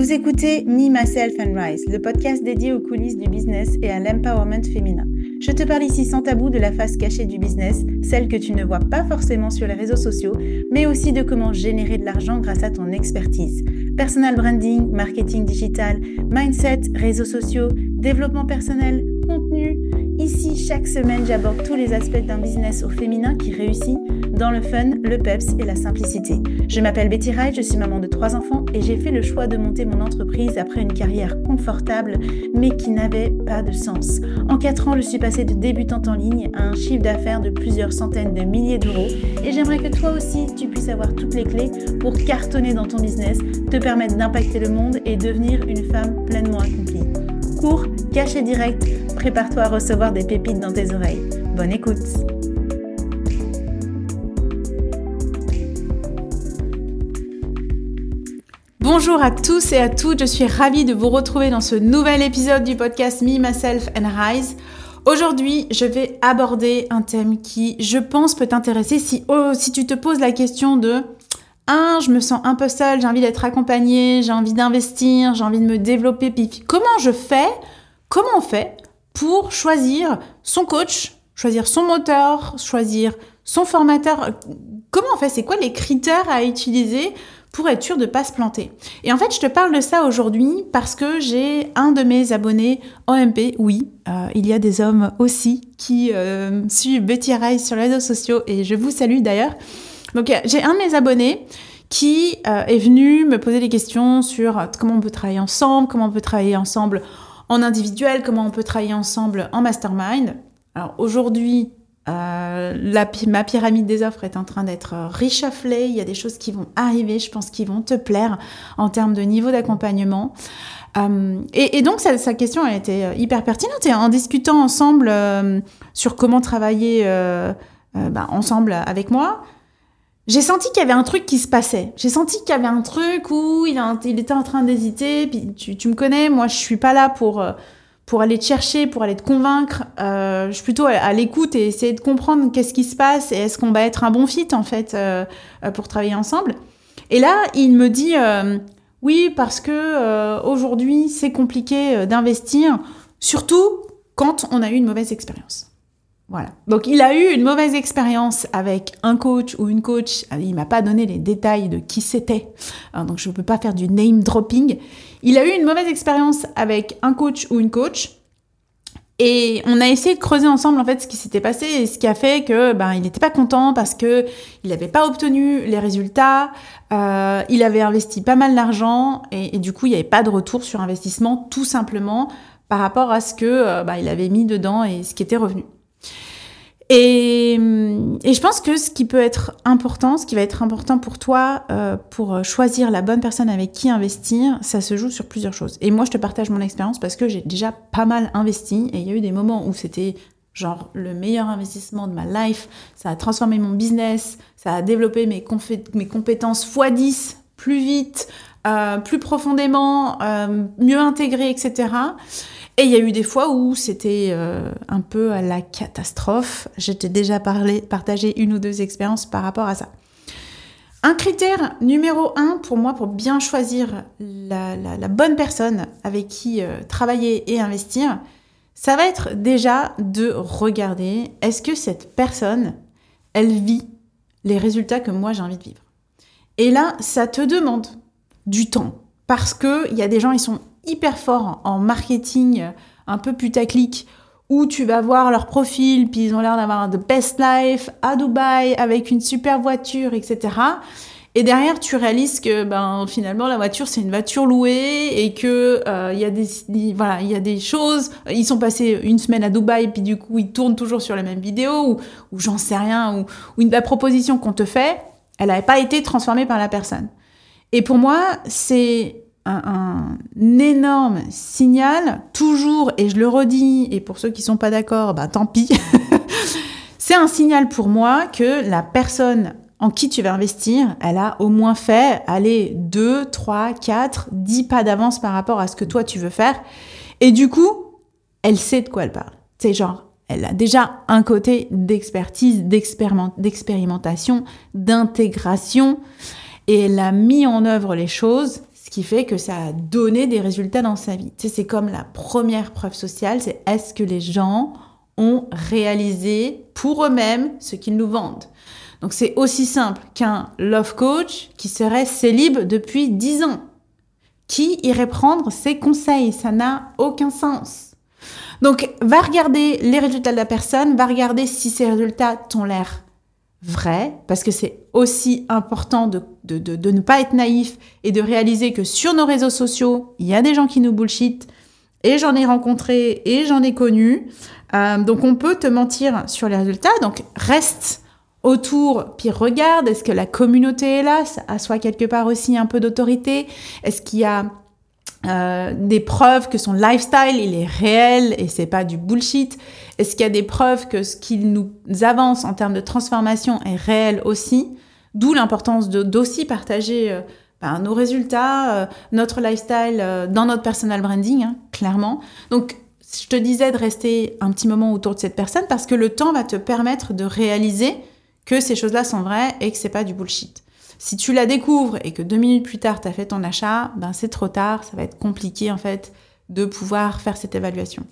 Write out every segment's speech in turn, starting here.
Vous écoutez Me, Myself and Rise, le podcast dédié aux coulisses du business et à l'empowerment féminin. Je te parle ici sans tabou de la face cachée du business, celle que tu ne vois pas forcément sur les réseaux sociaux, mais aussi de comment générer de l'argent grâce à ton expertise. Personal branding, marketing digital, mindset, réseaux sociaux, développement personnel, contenu. Ici, chaque semaine, j'aborde tous les aspects d'un business au féminin qui réussit dans le fun, le peps et la simplicité. Je m'appelle Betty Wright, je suis maman de trois enfants et j'ai fait le choix de monter mon entreprise après une carrière confortable mais qui n'avait pas de sens. En quatre ans, je suis passée de débutante en ligne à un chiffre d'affaires de plusieurs centaines de milliers d'euros et j'aimerais que toi aussi tu puisses avoir toutes les clés pour cartonner dans ton business, te permettre d'impacter le monde et devenir une femme pleinement accomplie. Cours, caché direct, prépare-toi à recevoir des pépites dans tes oreilles. Bonne écoute Bonjour à tous et à toutes, je suis ravie de vous retrouver dans ce nouvel épisode du podcast Me, Myself and Rise. Aujourd'hui, je vais aborder un thème qui, je pense, peut t'intéresser si, oh, si tu te poses la question de un, je me sens un peu seule, j'ai envie d'être accompagnée, j'ai envie d'investir, j'ai envie de me développer. Comment je fais Comment on fait pour choisir son coach, choisir son moteur, choisir son formateur? Comment on fait? C'est quoi les critères à utiliser pour être sûr de ne pas se planter. Et en fait, je te parle de ça aujourd'hui parce que j'ai un de mes abonnés OMP, oui, euh, il y a des hommes aussi qui euh, suivent Betty Rice sur les réseaux sociaux et je vous salue d'ailleurs. Donc j'ai un de mes abonnés qui euh, est venu me poser des questions sur comment on peut travailler ensemble, comment on peut travailler ensemble en individuel, comment on peut travailler ensemble en mastermind. Alors aujourd'hui, euh, ma pyramide des offres est en train d'être reshufflée. Il y a des choses qui vont arriver, je pense, qui vont te plaire en termes de niveau d'accompagnement. Euh, et, donc, sa, question a été euh, hyper pertinente. Et en discutant ensemble sur comment travailler bah, ensemble avec moi, j'ai senti qu'il y avait un truc qui se passait. J'ai senti qu'il y avait un truc où il, il était en train d'hésiter. Puis tu, tu, me connais, moi, je suis pas là pour pour aller te chercher, pour aller te convaincre. Euh, je suis plutôt à, l'écoute et essayer de comprendre qu'est-ce qui se passe et est-ce qu'on va être un bon fit en fait euh, euh, pour travailler ensemble. Et là, il me dit oui parce que aujourd'hui c'est compliqué d'investir, surtout quand on a eu une mauvaise expérience. Voilà. Donc il a eu une mauvaise expérience avec un coach ou une coach. Ah, il m'a pas donné les détails de qui c'était, hein, donc je ne peux pas faire du name dropping. Il a eu une mauvaise expérience avec un coach ou une coach. Et on a essayé de creuser ensemble en fait ce qui s'était passé et ce qui a fait que ben il n'était pas content parce que il n'avait pas obtenu les résultats, euh, il avait investi pas mal d'argent et, du coup il n'y avait pas de retour sur investissement tout simplement par rapport à ce que euh, ben, il avait mis dedans et ce qui était revenu. Et, et, je pense que ce qui peut être important, ce qui va être important pour toi euh, pour choisir la bonne personne avec qui investir, ça se joue sur plusieurs choses. Et moi, je te partage mon expérience parce que j'ai déjà pas mal investi et il y a eu des moments où c'était genre le meilleur investissement de ma life, ça a transformé mon business, ça a développé mes, compétences x10 plus vite, euh, plus profondément, euh, mieux intégré, etc. Et il y a eu des fois où c'était euh, un peu à la catastrophe. J'étais déjà parlé, partagé une ou deux expériences par rapport à ça. Un critère numéro un pour moi pour bien choisir la, bonne personne avec qui euh, travailler et investir, ça va être déjà de regarder est-ce que cette personne, elle vit les résultats que moi j'ai envie de vivre? Et là, ça te demande du temps parce qu'il y a des gens, ils sont hyper forts en marketing un peu putaclic où tu vas voir leur profil, puis ils ont l'air d'avoir the best life à Dubaï avec une super voiture, etc. Et derrière, tu réalises que ben finalement la voiture c'est une voiture louée et que il euh, y a des voilà il y a des choses. Ils sont passés une semaine à Dubaï puis du coup ils tournent toujours sur la même vidéo ou, ou j'en sais rien ou, ou une, la proposition qu'on te fait, elle n'avait pas été transformée par la personne. Et pour moi c'est un, énorme signal, toujours, et je le redis, et pour ceux qui sont pas d'accord, bah tant pis, c'est un signal pour moi que la personne en qui tu vas investir, elle a au moins fait, allez, 2, 3, 4, 10 pas d'avance par rapport à ce que toi tu veux faire. Et du coup, elle sait de quoi elle parle. C'est genre, elle a déjà un côté d'expertise, d'expérimentation, d'intégration, et elle a mis en œuvre les choses ce qui fait que ça a donné des résultats dans sa vie. C'est comme la première preuve sociale, c'est est-ce que les gens ont réalisé pour eux-mêmes ce qu'ils nous vendent. Donc c'est aussi simple qu'un love coach qui serait célib depuis 10 ans. Qui irait prendre ses conseils Ça n'a aucun sens. Donc va regarder les résultats de la personne, va regarder si ces résultats t'ont l'air vrais, parce que c'est aussi important de, de, ne pas être naïf et de réaliser que sur nos réseaux sociaux, il y a des gens qui nous bullshit, et j'en ai rencontré et j'en ai connu. Euh, donc on peut te mentir sur les résultats, donc reste autour, puis regarde, est-ce que la communauté est là, ça soit quelque part aussi un peu d'autorité, est-ce qu'il y a euh, des preuves que son lifestyle il est réel et c'est pas du bullshit Est-ce qu'il y a des preuves que ce qu'il nous avance en termes de transformation est réel aussi? D'où l'importance d'aussi partager euh, ben, nos résultats, euh, notre lifestyle dans notre personal branding, hein, clairement. Donc je te disais de rester un petit moment autour de cette personne parce que le temps va te permettre de réaliser que ces choses-là sont vraies et que c'est pas du bullshit. Si tu la découvres et que deux minutes plus tard, tu as fait ton achat, ben c'est trop tard, ça va être compliqué en fait de pouvoir faire cette évaluation.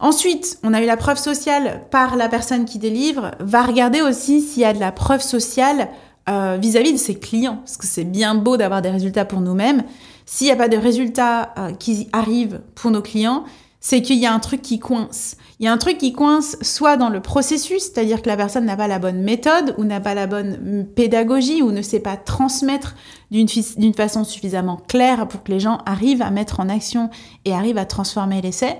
Ensuite, on a eu la preuve sociale par la personne qui délivre. Va regarder aussi s'il y a de la preuve sociale euh, vis-à-vis de ses clients, parce que c'est bien beau d'avoir des résultats pour nous-mêmes. S'il n'y a pas de résultats euh, qui arrivent pour nos clients, c'est qu'il y a un truc qui coince. Il y a un truc qui coince soit dans le processus, c'est-à-dire que la personne n'a pas la bonne méthode ou n'a pas la bonne pédagogie ou ne sait pas transmettre d'une façon suffisamment claire pour que les gens arrivent à mettre en action et arrivent à transformer l'essai.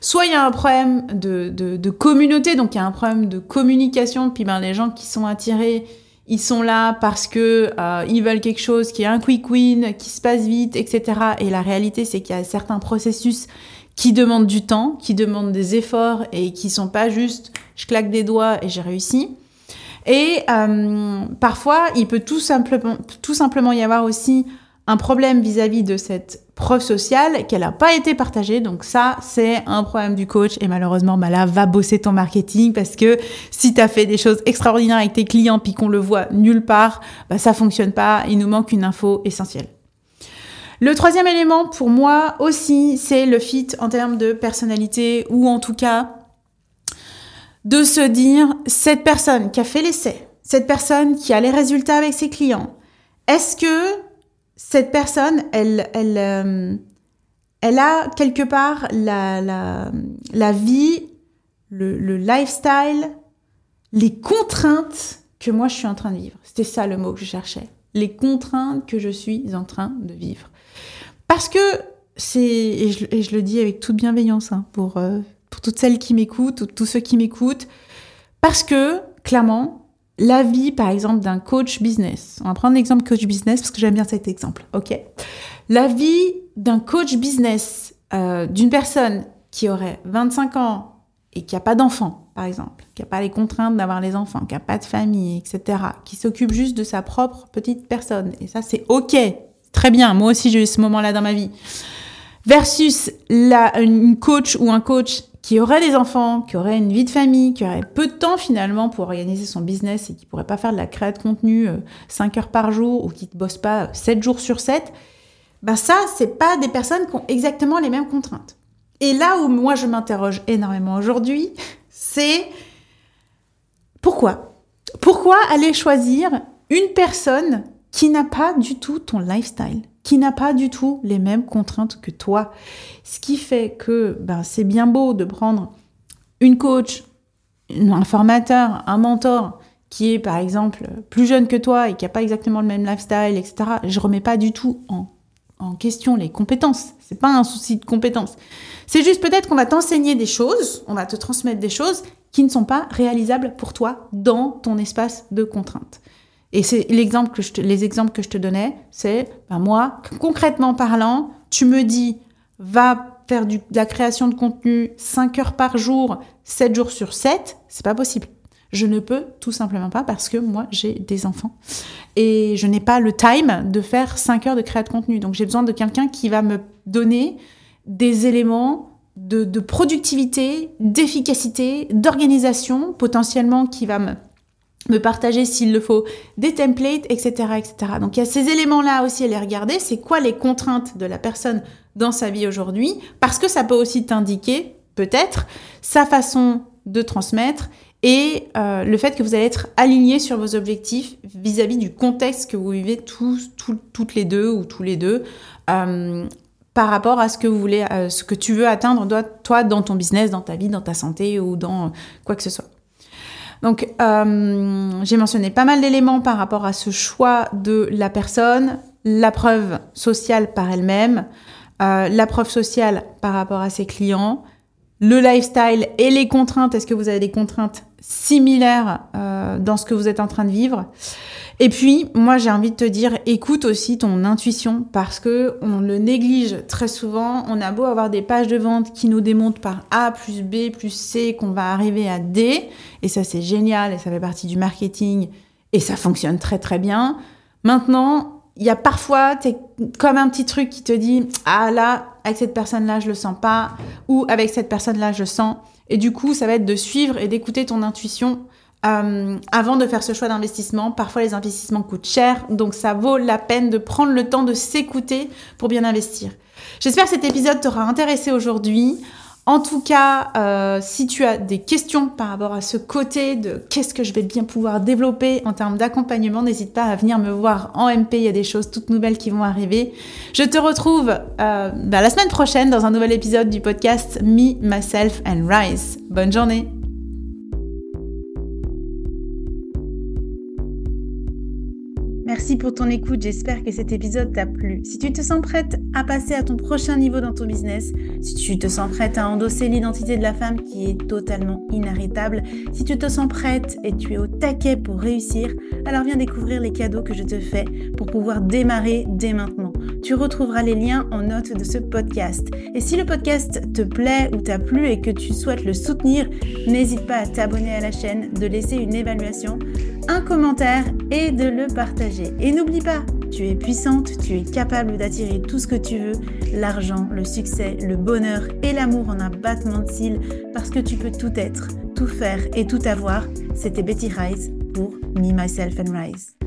Soit il y a un problème de, de, communauté, donc il y a un problème de communication, puis ben, les gens qui sont attirés, ils sont là parce que euh, ils veulent quelque chose qui est un quick win, qui se passe vite, etc. Et la réalité, c'est qu'il y a certains processus qui demandent du temps, qui demandent des efforts et qui sont pas juste je claque des doigts et j'ai réussi. Et euh, parfois, il peut tout simplement, tout simplement y avoir aussi un problème vis-à-vis de cette preuve sociale qu'elle n'a pas été partagée. Donc ça, c'est un problème du coach. Et malheureusement, bah là, va bosser ton marketing parce que si tu as fait des choses extraordinaires avec tes clients puis qu'on le voit nulle part, bah ça fonctionne pas. Il nous manque une info essentielle. Le troisième élément pour moi aussi, c'est le fit en termes de personnalité ou en tout cas de se dire cette personne qui a fait l'essai, cette personne qui a les résultats avec ses clients, est-ce que cette personne, elle, euh, a quelque part la, vie, le lifestyle, les contraintes que moi je suis en train de vivre? C'était ça le mot que je cherchais. Les contraintes que je suis en train de vivre. Parce que c'est, et je, le dis avec toute bienveillance hein, pour, euh, pour toutes celles qui m'écoutent, ou tous ceux qui m'écoutent, parce que, clairement, la vie, par exemple, d'un coach business, on va prendre l'exemple coach business parce que j'aime bien cet exemple, ok? La vie d'un coach business, euh, d'une personne qui aurait 25 ans et qui n'a pas d'enfant, par exemple, qui n'a pas les contraintes d'avoir les enfants, qui n'a pas de famille, etc., qui s'occupe juste de sa propre petite personne, et ça c'est ok, Très bien, moi aussi j'ai eu ce moment-là dans ma vie. Versus la, une coach ou un coach qui aurait des enfants, qui aurait une vie de famille, qui aurait peu de temps finalement pour organiser son business et qui pourrait pas faire de la création de contenu 5 euh, heures par jour ou qui ne bosse pas 7 jours sur 7, ben ça, c'est pas des personnes qui ont exactement les mêmes contraintes. Et là où moi je m'interroge énormément aujourd'hui, c'est pourquoi? Pourquoi aller choisir une personne qui n'a pas du tout ton lifestyle, qui n'a pas du tout les mêmes contraintes que toi? Ce qui fait que ben, c'est bien beau de prendre une coach, un formateur, un mentor qui est par exemple plus jeune que toi et qui n'a pas exactement le même lifestyle, etc. Je remets pas du tout en, en question les compétences. C'est pas un souci de compétences. C'est juste peut-être qu'on va t'enseigner des choses, on va te transmettre des choses qui ne sont pas réalisables pour toi dans ton espace de contraintes. Et c'est l'exemple que je te, les exemples que je te donnais, c'est ben moi, concrètement parlant, tu me dis, va faire du, de la création de contenu 5 heures par jour, 7 jours sur 7, c'est pas possible. Je ne peux tout simplement pas parce que moi, j'ai des enfants. Et je n'ai pas le time de faire 5 heures de création de contenu. Donc j'ai besoin de quelqu'un qui va me donner des éléments de, de productivité, d'efficacité, d'organisation, potentiellement qui va me me partager s'il le faut des templates, etc., etc. Donc il y a ces éléments-là aussi à les regarder. C'est quoi les contraintes de la personne dans sa vie aujourd'hui? Parce que ça peut aussi t'indiquer, peut-être, sa façon de transmettre et euh, le fait que vous allez être aligné sur vos objectifs vis-à-vis du contexte que vous vivez tous, toutes les deux ou tous les deux euh, par rapport à ce que vous voulez, euh, ce que tu veux atteindre toi dans ton business, dans ta vie, dans ta santé ou dans quoi que ce soit. Donc, euh, j'ai mentionné pas mal d'éléments par rapport à ce choix de la personne, la preuve sociale par elle-même, euh, la preuve sociale par rapport à ses clients, le lifestyle et les contraintes. Est-ce que vous avez des contraintes similaires euh, dans ce que vous êtes en train de vivre? Et puis, moi, j'ai envie de te dire, écoute aussi ton intuition parce que on le néglige très souvent. On a beau avoir des pages de vente qui nous démontrent par A plus B plus C qu'on va arriver à D. Et ça, c'est génial et ça fait partie du marketing et ça fonctionne très très bien. Maintenant, il y a parfois, es comme un petit truc qui te dit, ah là, avec cette personne-là, je le sens pas, ou avec cette personne-là, je sens. Et du coup, ça va être de suivre et d'écouter ton intuition euh, avant de faire ce choix d'investissement. Parfois, les investissements coûtent cher, donc ça vaut la peine de prendre le temps de s'écouter pour bien investir. J'espère que cet épisode t'aura intéressé aujourd'hui. En tout cas, euh, si tu as des questions par rapport à ce côté de qu'est-ce que je vais bien pouvoir développer en termes d'accompagnement, n'hésite pas à venir me voir en MP. Il y a des choses toutes nouvelles qui vont arriver. Je te retrouve euh, bah, la semaine prochaine dans un nouvel épisode du podcast Me, Myself and Rise. Bonne journée pour ton écoute, j'espère que cet épisode t'a plu. Si tu te sens prête à passer à ton prochain niveau dans ton business, si tu te sens prête à endosser l'identité de la femme qui est totalement inarrêtable, si tu te sens prête et tu es au taquet pour réussir, alors viens découvrir les cadeaux que je te fais pour pouvoir démarrer dès maintenant. Tu retrouveras les liens en note de ce podcast. Et si le podcast te plaît ou t'a plu et que tu souhaites le soutenir, n'hésite pas à t'abonner à la chaîne, de laisser une évaluation un commentaire et de le partager. Et n'oublie pas, tu es puissante, tu es capable d'attirer tout ce que tu veux, l'argent, le succès, le bonheur et l'amour en un battement de cils parce que tu peux tout être, tout faire et tout avoir. C'était Betty Rise pour Me, Myself and Rise.